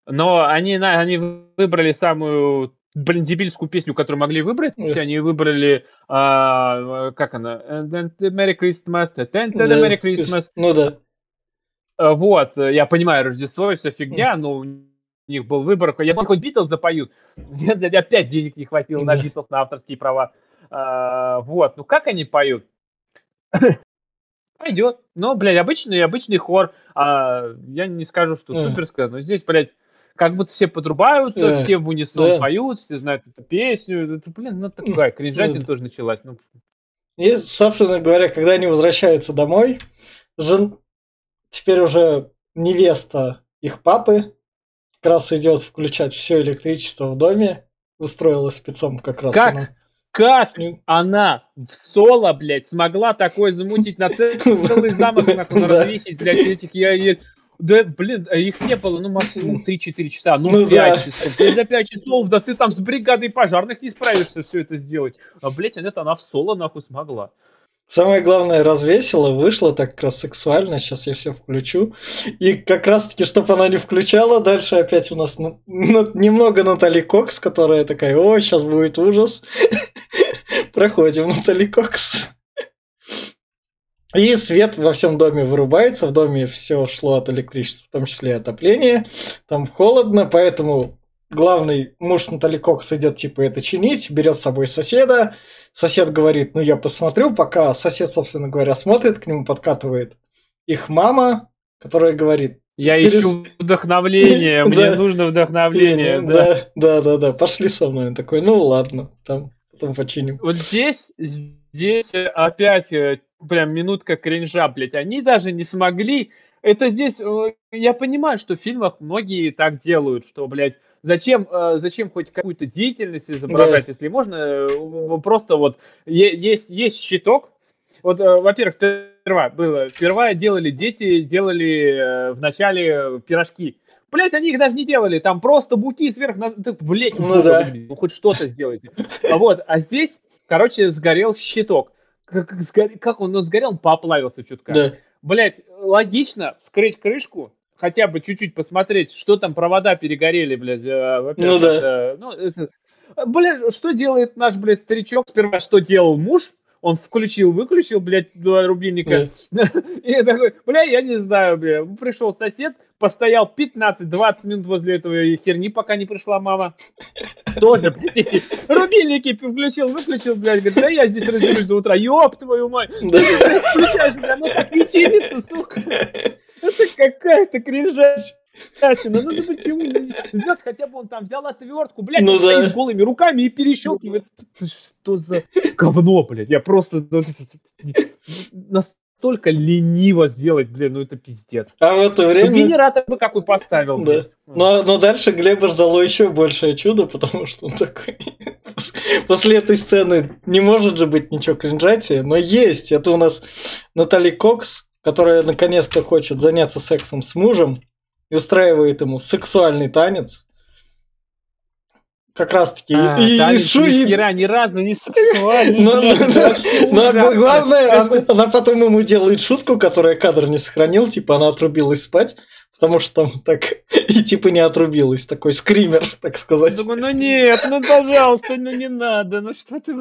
Но они, они выбрали самую, блин, дебильскую песню, которую могли выбрать. Эх. Они выбрали, а, как она? And then the Merry Christmas, and then the Да, Merry Christmas. Ну да. А, Вот, э, я понимаю, Рождество и вся фигня, но у них был выбор. Я думал, хоть Битлз запоют. Мне опять денег не хватило на. Битлз, на авторские права. А, Вот, ну как они поют? Пойдет. Ну, блядь, обычный, обычный хор. А, я не скажу, что Мгм. суперское, но здесь, блядь, как будто все подрубаются, Да. все в унисон поют, все знают эту песню. Это, блин, ну такая кринжатина тоже началась. Ну, И, собственно говоря, когда они возвращаются домой, жен... теперь уже невеста их папы как раз идет включать все электричество в доме, устроилась спецом как раз. Как? Она. Как она в соло, блядь, смогла такое замутить на целый замок, нахуй, развесить, блядь, этих я... Да, блин, а их не было, ну, максимум 3-4 часа, ну, ну 5 да. часов. Ты за 5 часов, да ты там с бригадой пожарных не справишься все это сделать. А, блядь, это она в соло, нахуй, смогла. Самое главное, развесила, вышло так как раз сексуально, сейчас я все включу. И как раз таки, чтобы она не включала, дальше опять у нас ну, немного Натали Кокс, которая такая, о, сейчас будет ужас. Проходим Натали Кокс. И свет во всем доме вырубается, в доме все шло от электричества, в том числе и отопление. Там холодно, поэтому главный муж Натали Кокс идет типа это чинить, берет с собой соседа. Сосед говорит, ну я посмотрю, пока сосед, собственно говоря, смотрит, к нему подкатывает их мама, которая говорит, я Перес... ищу вдохновление, мне нужно вдохновление. Да, да, да, да, пошли со мной. Он такой, ну ладно, там потом починим. Вот здесь, здесь опять э, прям минутка кринжа, блядь. Они даже не смогли. Это здесь, э, я понимаю, что в фильмах многие так делают, что, блядь, зачем, э, зачем хоть какую-то деятельность изображать, да. если можно э, просто вот есть, есть щиток. Вот, э, во-первых, сперва было, сперва делали дети, делали в начале пирожки. Блять, они их даже не делали, там просто буки сверх, блять, ну, да. ну хоть что-то сделайте. А вот, а здесь, короче, сгорел щиток. Как, как, как он, он сгорел, он поплавился чутка. Да. Блять, логично скрыть крышку, хотя бы чуть-чуть посмотреть, что там провода перегорели, блядь. Э, ну да. Это, ну, это, блядь, что делает наш, блядь, старичок? Сперва что делал муж? Он включил, выключил, блядь, два рубильника. Yes. И такой, бля, я не знаю, бля. Пришел сосед, постоял 15-20 минут возле этого херни, пока не пришла мама. Тоже, блядь, рубильники включил, выключил, блядь. Говорит, да я здесь разберусь до утра. Ёб твою мать. Да. Включаешь, бля, ну так не чинится, сука. Это какая-то кринжать. Ну, ну, ну почему сделать хотя бы он там взял отвертку, блядь, ну, да. с голыми руками и перещелкивает. Что за говно, блядь? Я просто ну, настолько лениво сделать, блин, ну это пиздец. А в это время... Ну, генератор бы какой поставил. Да. Но, но дальше Глеба ждало еще большее чудо, потому что он такой... После этой сцены не может же быть ничего кринжати, но есть. Это у нас Натали Кокс, которая наконец-то хочет заняться сексом с мужем и устраивает ему сексуальный танец. Как раз таки. А, и, танец шу, и... ни разу не сексуальный. Но, но, но главное, она, она потом ему делает шутку, которая кадр не сохранил, типа она отрубилась спать, потому что там так и типа не отрубилась, такой скример, так сказать. Думаю, ну нет, ну пожалуйста, ну не надо, ну что ты...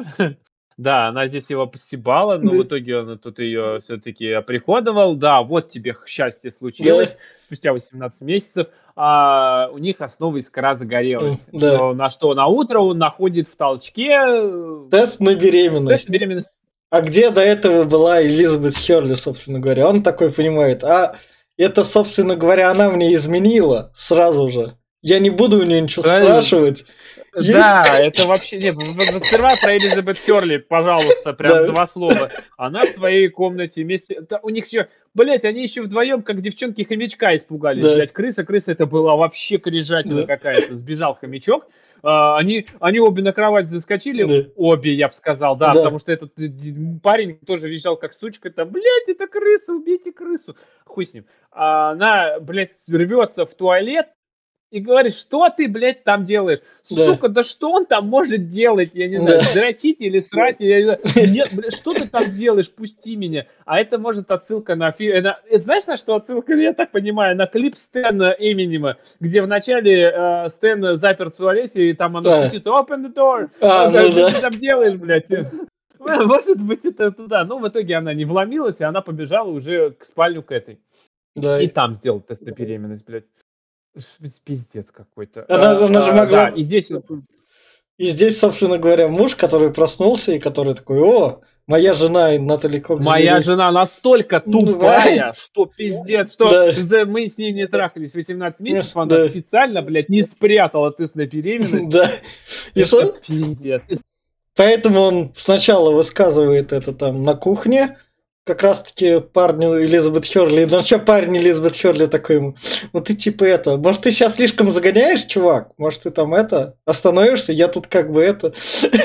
Да, она здесь его постебала, но в итоге он тут ее все-таки оприходовал. Да, вот тебе счастье случилось да. спустя 18 месяцев. А у них основа искра загорелась. Да. Но на что на утро он находит в толчке э, тест на беременность. Тест на беременность. А где до этого была Элизабет Херли, собственно говоря? Он такой понимает, а это, собственно говоря, она мне изменила сразу же. Я не буду у нее ничего Правильно. спрашивать. Да, это вообще... Нет, сперва про Элизабет Херли, пожалуйста, прям два слова. Она в своей комнате вместе... У них еще... Блять, они еще вдвоем, как девчонки хомячка испугались. Блять, крыса, крыса, это была вообще крижатина какая-то. Сбежал хомячок. А, они, они обе на кровать заскочили, да. обе, я бы сказал, да, да, потому что этот э, парень тоже визжал как сучка, там, блядь, это крыса, убейте крысу, хуй с ним. А она, блядь, рвется в туалет, и говорит, что ты, блядь, там делаешь? Да. Сука, да что он там может делать? Я не знаю, да. дрочить или срать? Я не знаю. Нет, блядь, что ты там делаешь? Пусти меня. А это может отсылка на фильм. Знаешь, на что отсылка, я так понимаю, на клип Стэна Эминема, где в начале э, Стэн заперт в туалете, и там оно да. «Open the door». А, ну, что да. ты там делаешь, блядь? Может быть, это туда. Но в итоге она не вломилась, и она побежала уже к спальню к этой. Да. И там сделал тест на беременность, блядь. Пиздец какой-то. Она, а, она же могла... Да, и здесь... И здесь, собственно говоря, муж, который проснулся и который такой, о, моя жена Натали Кокс. Моя жена настолько ну, тупая, что пиздец, что да. мы с ней не трахались 18 месяцев, она да. специально, блядь, не спрятала тест на беременность. Да. И со... пиздец. Поэтому он сначала высказывает это там на кухне, как раз-таки парню Элизабет Херли, ну что парень Элизабет Херли такой ему, ну ты типа это, может ты сейчас слишком загоняешь, чувак, может ты там это, остановишься, я тут как бы это,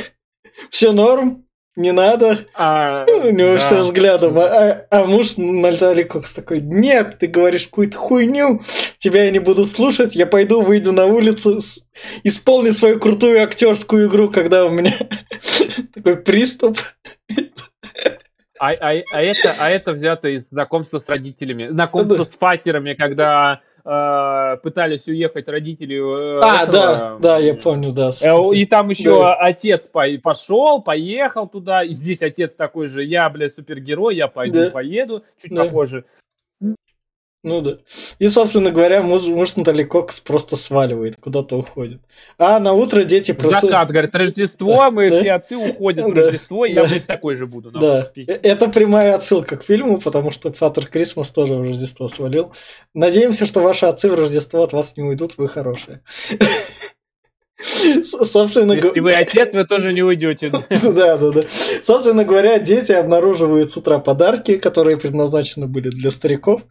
все норм, не надо. А, у него да. все взглядом. А, а, а муж Натали Кокс такой, нет, ты говоришь какую-то хуйню, тебя я не буду слушать, я пойду, выйду на улицу, исполню свою крутую актерскую игру, когда у меня такой приступ. А, а, а, это, а это взято из знакомства с родителями, знакомства с факерами, когда э, пытались уехать родители. Э, а, этого, да, да, я помню, да. Э, и там еще да. отец по пошел, поехал туда, и здесь отец такой же, я, бля, супергерой, я пойду, да. поеду, чуть да. попозже. Ну да. И, собственно говоря, муж, муж Натали Кокс просто сваливает, куда-то уходит. А на утро дети просто... Закат, говорит, Рождество, мы все отцы уходят в Рождество, и я, блядь, такой же буду. Да, это прямая отсылка к фильму, потому что Фатер Крисмас тоже в Рождество свалил. Надеемся, что ваши отцы в Рождество от вас не уйдут, вы хорошие. Собственно говоря... Если вы отец, вы тоже не уйдете. Да, да, да. Собственно говоря, дети обнаруживают с утра подарки, которые предназначены были для стариков.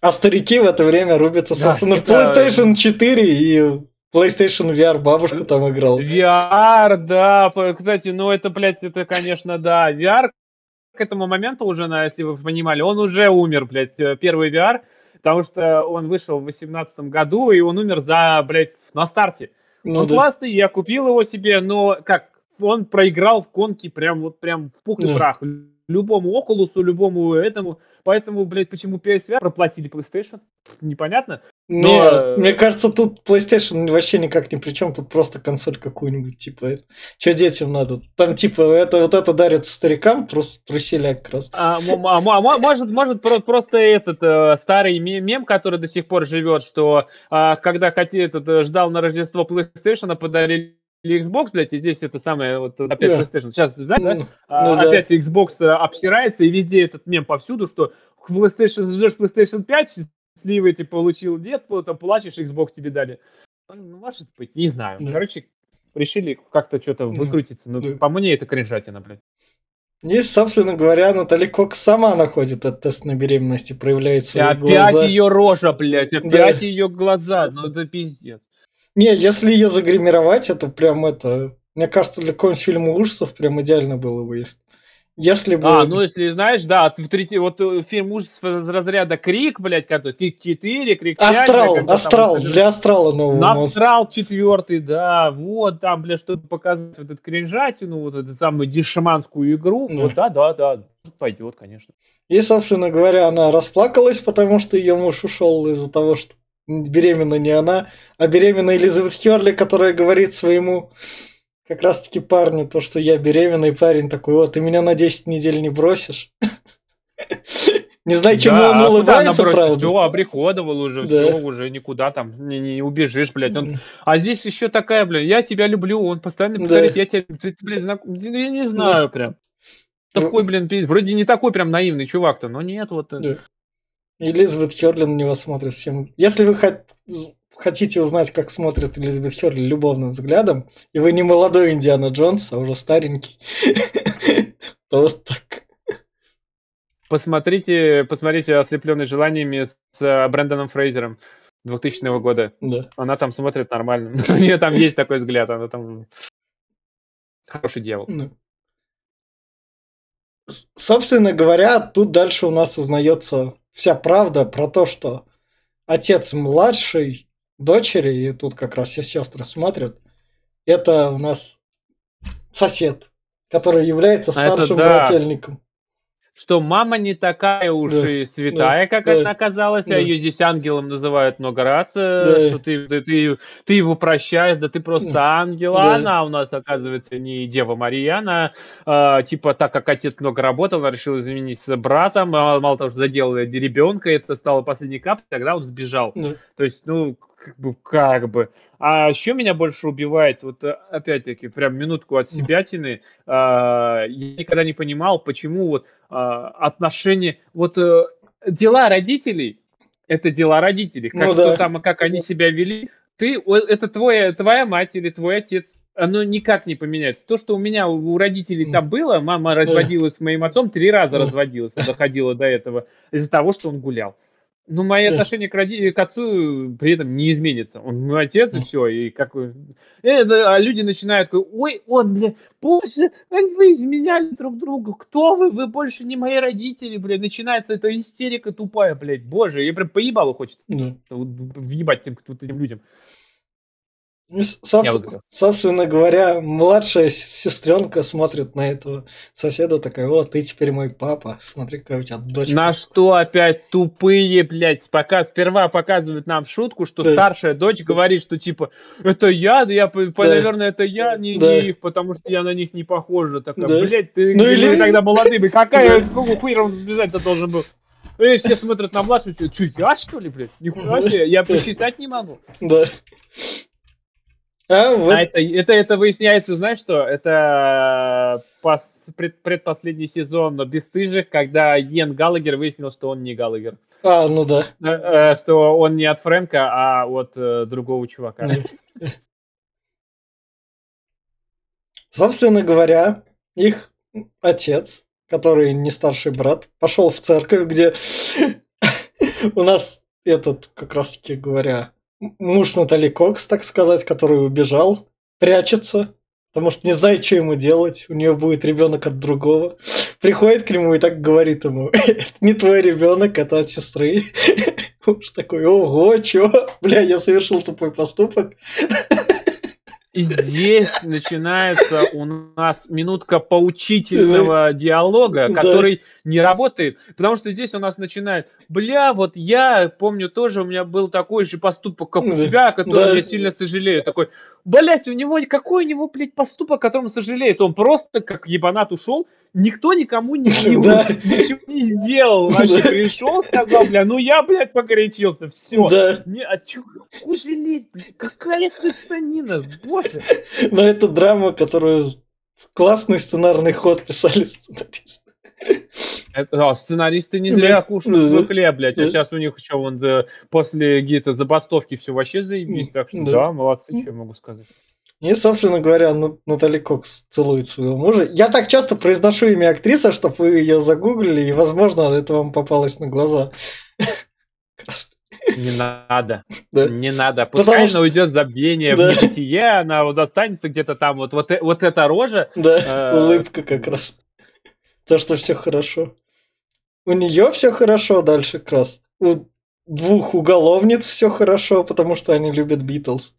А старики в это время рубятся, собственно, в PlayStation 4 и PlayStation VR бабушка там играл. VR, да. Кстати, ну это, блядь, это, конечно, да. VR к этому моменту уже, если вы понимали, он уже умер, блядь, э, первый VR потому что он вышел в 2018 году, и он умер за, блядь, на старте. Ну, он да. классный, я купил его себе, но как, он проиграл в конке прям вот прям в пух и да. прах. Любому Окулусу, любому этому. Поэтому, блядь, почему PSVR проплатили PlayStation? Непонятно. Но... Нет, мне кажется, тут PlayStation вообще никак ни при чем, тут просто консоль какую-нибудь, типа, что детям надо? Там, типа, это вот это дарят старикам, просто труселяк как раз. А, а, а, может, может, просто этот э, старый мем, который до сих пор живет, что а, когда хотел, этот, э, ждал на Рождество PlayStation, подарили Xbox, блядь, и здесь это самое, вот опять yeah. PlayStation. Сейчас, знаешь, ну, да? Ну, опять да. Xbox э, обсирается, и везде этот мем повсюду, что PlayStation, ждешь PlayStation 5, счастливый ты получил, нет, там плачешь, Xbox тебе дали. Ну, может быть, не знаю. Да. Короче, решили как-то что-то выкрутиться. Ну, да. по мне это кринжатина, блядь. И, собственно говоря, Натали Кокс сама находит этот тест на беременность и проявляет свои опять глаза. Опять ее рожа, блядь, опять да. ее глаза, ну это пиздец. Не, если ее загримировать, это прям это... Мне кажется, для какого-нибудь фильма ужасов прям идеально было бы, если если бы... А, ну если знаешь, да, в третий, вот э, фильм ужасов из разряда Крик, блядь, который Крик 4, Крик 5. Астрал, блядь, Астрал, там, для Астрала нового. Астрал четвертый, да, вот там, блядь, чтобы показать вот эту кринжатину, вот эту самую дешаманскую игру, mm. вот да, да, да, пойдет, конечно. И, собственно говоря, она расплакалась, потому что ее муж ушел из-за того, что беременна не она, а беременна Элизабет Херли, которая говорит своему как раз-таки парню, то, что я беременный парень такой, вот, ты меня на 10 недель не бросишь. Не знаю, чему да, он а улыбается, правда. Все, обриходовал уже, да. все, уже никуда там не, не убежишь, блядь. Он... А здесь еще такая, блядь, я тебя люблю, он постоянно да. я тебя, ты, блядь, знак... я не знаю да. прям. Такой, блин, вроде не такой прям наивный чувак-то, но нет, вот. Э. Да. Элизабет Хёрлин на него смотрит всем. Если вы хотите хотите узнать, как смотрит Элизабет Херли любовным взглядом, и вы не молодой Индиана Джонс, а уже старенький, то вот так. Посмотрите, посмотрите «Ослепленный желаниями» с э, Брэндоном Фрейзером 2000 года. Да. Она там смотрит нормально. У нее там есть такой взгляд, она там хороший дьявол. Да. Собственно говоря, тут дальше у нас узнается вся правда про то, что отец младший дочери, и тут как раз все сестры смотрят, это у нас сосед, который является старшим это, да. брательником что мама не такая уж да, и святая, да, как да, она оказалась, а да. а ее здесь ангелом называют много раз, э, да. что ты, ты, ты, ты его прощаешь, да ты просто да. ангел, а она у нас, оказывается, не Дева Мария, она, э, типа, так как отец много работал, она решила заменить с братом, а мало того, что заделала ребенка, это стало последней каплей, тогда он сбежал. Да. То есть, ну, как бы, как бы. А еще меня больше убивает, вот э, опять-таки, прям минутку от себятины, а, я никогда не понимал, почему вот а, отношения, вот а, дела родителей, это дела родителей, как, ну, да. там, как они себя вели, ты, это твой, твоя мать или твой отец, оно никак не поменяет. То, что у меня, у родителей там было, мама разводилась с моим отцом, три раза разводилась, доходила до этого, из-за того, что он гулял. Ну, мои отношения к, роди... к отцу при этом не изменится. Он мой отец, и все. И как... Это, а люди начинают, ой, он, бля, боже, вы изменяли друг другу. Кто вы? Вы больше не мои родители, бля. Начинается эта истерика тупая, блядь. Боже, я прям поебало хочется. Да. Въебать тем, этим людям. Ну, собственно, собственно говоря, младшая сестренка смотрит на этого соседа такая, вот, ты теперь мой папа, смотри, какая у тебя дочка. На что опять тупые, блядь, пока сперва показывают нам шутку, что да. старшая дочь говорит, что типа, это я, да я, да. наверное, это я, не, да. не их, потому что я на них не похожа. Такая, да. блядь, ты ну, или... тогда молодыми, какая, какого хуя он сбежать-то должен был? И все смотрят на младшую, что, я что ли, блядь? Нихуя себе, я посчитать не могу. Да. А, вот. а это, это, это выясняется, знаешь что? Это пос, пред, предпоследний сезон «Бестыжих», когда Йен Галагер выяснил, что он не Галагер. А, ну да. Э, э, что он не от Фрэнка, а от э, другого чувака. Собственно говоря, их отец, который не старший брат, пошел в церковь, где у нас этот, как раз таки говоря, муж Натали Кокс, так сказать, который убежал, прячется, потому что не знает, что ему делать. У нее будет ребенок от другого. Приходит к нему и так говорит ему, это не твой ребенок, это от сестры. Муж такой, ого, чего? Бля, я совершил тупой поступок. И здесь начинается у нас минутка поучительного диалога, который не работает, потому что здесь у нас начинает, бля, вот я помню тоже, у меня был такой же поступок, как у тебя, о котором я сильно сожалею. Такой, блять, у него, какой у него, блядь, поступок, о котором сожалеет? Он просто как ебанат ушел, никто никому ничего, да. ничего не сделал. Вообще пришел, сказал, бля, ну я, блядь, погорячился, все. Да. Не, а чё, жалеть, блядь, какая ты санина, боже. Но это драма, которую классный сценарный ход писали сценаристы. Это, да, сценаристы не зря кушают свой хлеб, блядь. А сейчас у них еще вон за, после какие-то забастовки все вообще заебись. Так что да, молодцы, что я могу сказать. И, собственно говоря, Натали Кокс целует своего мужа. Я так часто произношу имя актрисы, чтобы вы ее загуглили, и, возможно, это вам попалось на глаза. Не надо. Да. Не надо. Пускай Потому она что... уйдет забвение, да. в небытие, она вот останется где-то там. Вот, вот, вот эта рожа. Да, э... улыбка как раз. То, что все хорошо. У нее все хорошо дальше как раз. У двух уголовниц все хорошо, потому что они любят Битлз.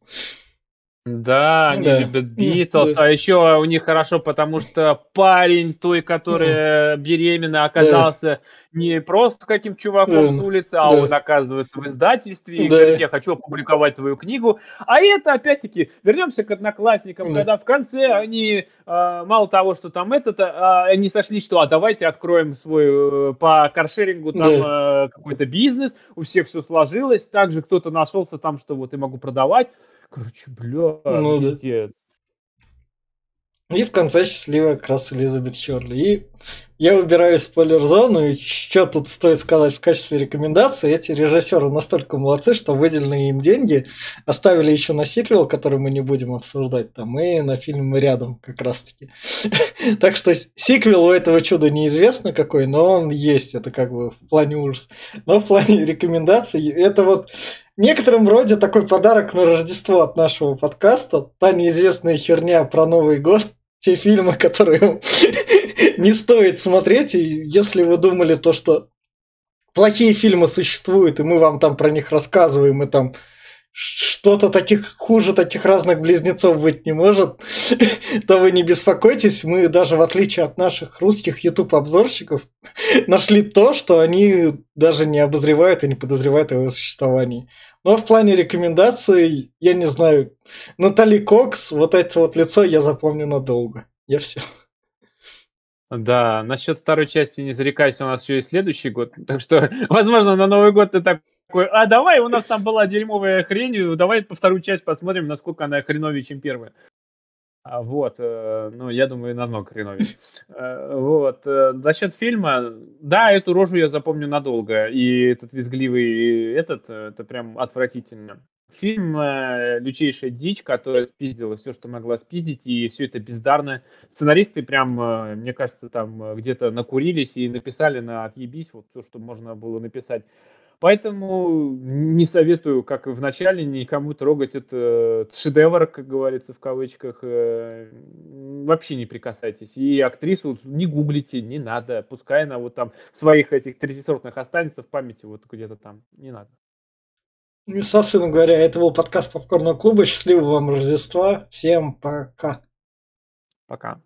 Да, они да. любят Битлз, да. а еще у них хорошо, потому что парень той, которая беременна, оказался да. не просто каким чуваком да. с улицы, а да. он оказывается в издательстве и да. говорит, я хочу опубликовать твою книгу. А это, опять-таки, вернемся к одноклассникам, да. когда в конце они, а, мало того, что там это, а, они сошли, что а давайте откроем свой э, по каршерингу там да. какой-то бизнес, у всех все сложилось, также кто-то нашелся там, что вот я могу продавать. Короче, бля, ну, пиздец. И в конце счастливая как раз Элизабет Чорли. И я выбираю спойлер-зону, и что тут стоит сказать в качестве рекомендации, эти режиссеры настолько молодцы, что выделенные им деньги оставили еще на сиквел, который мы не будем обсуждать там, и на фильм рядом как раз-таки. Так что сиквел у этого чуда неизвестно какой, но он есть, это как бы в плане ужас. Но в плане рекомендаций, это вот некотором роде такой подарок на Рождество от нашего подкаста. Та неизвестная херня про Новый год. Те фильмы, которые не стоит смотреть. И если вы думали то, что плохие фильмы существуют, и мы вам там про них рассказываем, и там что-то таких хуже таких разных близнецов быть не может, то вы не беспокойтесь, мы даже в отличие от наших русских YouTube обзорщиков нашли то, что они даже не обозревают и не подозревают о его существовании. Но в плане рекомендаций, я не знаю, Натали Кокс, вот это вот лицо я запомню надолго. Я все. Да, насчет второй части не зарекайся, у нас еще и следующий год. Так что, возможно, на Новый год ты так такой, а давай, у нас там была дерьмовая хрень, давай по вторую часть посмотрим, насколько она хреновее, чем первая. А Вот, э, ну, я думаю, намного хреновее. Э, вот, э, насчет фильма, да, эту рожу я запомню надолго, и этот визгливый, этот, это прям отвратительно. Фильм э, «Лютейшая дичь», которая спиздила все, что могла спиздить, и все это бездарно. Сценаристы прям, э, мне кажется, там э, где-то накурились и написали на отъебись вот все, что можно было написать. Поэтому не советую, как и в начале, никому трогать этот шедевр, как говорится в кавычках. Вообще не прикасайтесь. И актрису не гуглите, не надо. Пускай она вот там своих этих третьесортных останется в памяти вот где-то там. Не надо. Ну, собственно говоря, это был подкаст Попкорного клуба. Счастливого вам Рождества. Всем пока. Пока.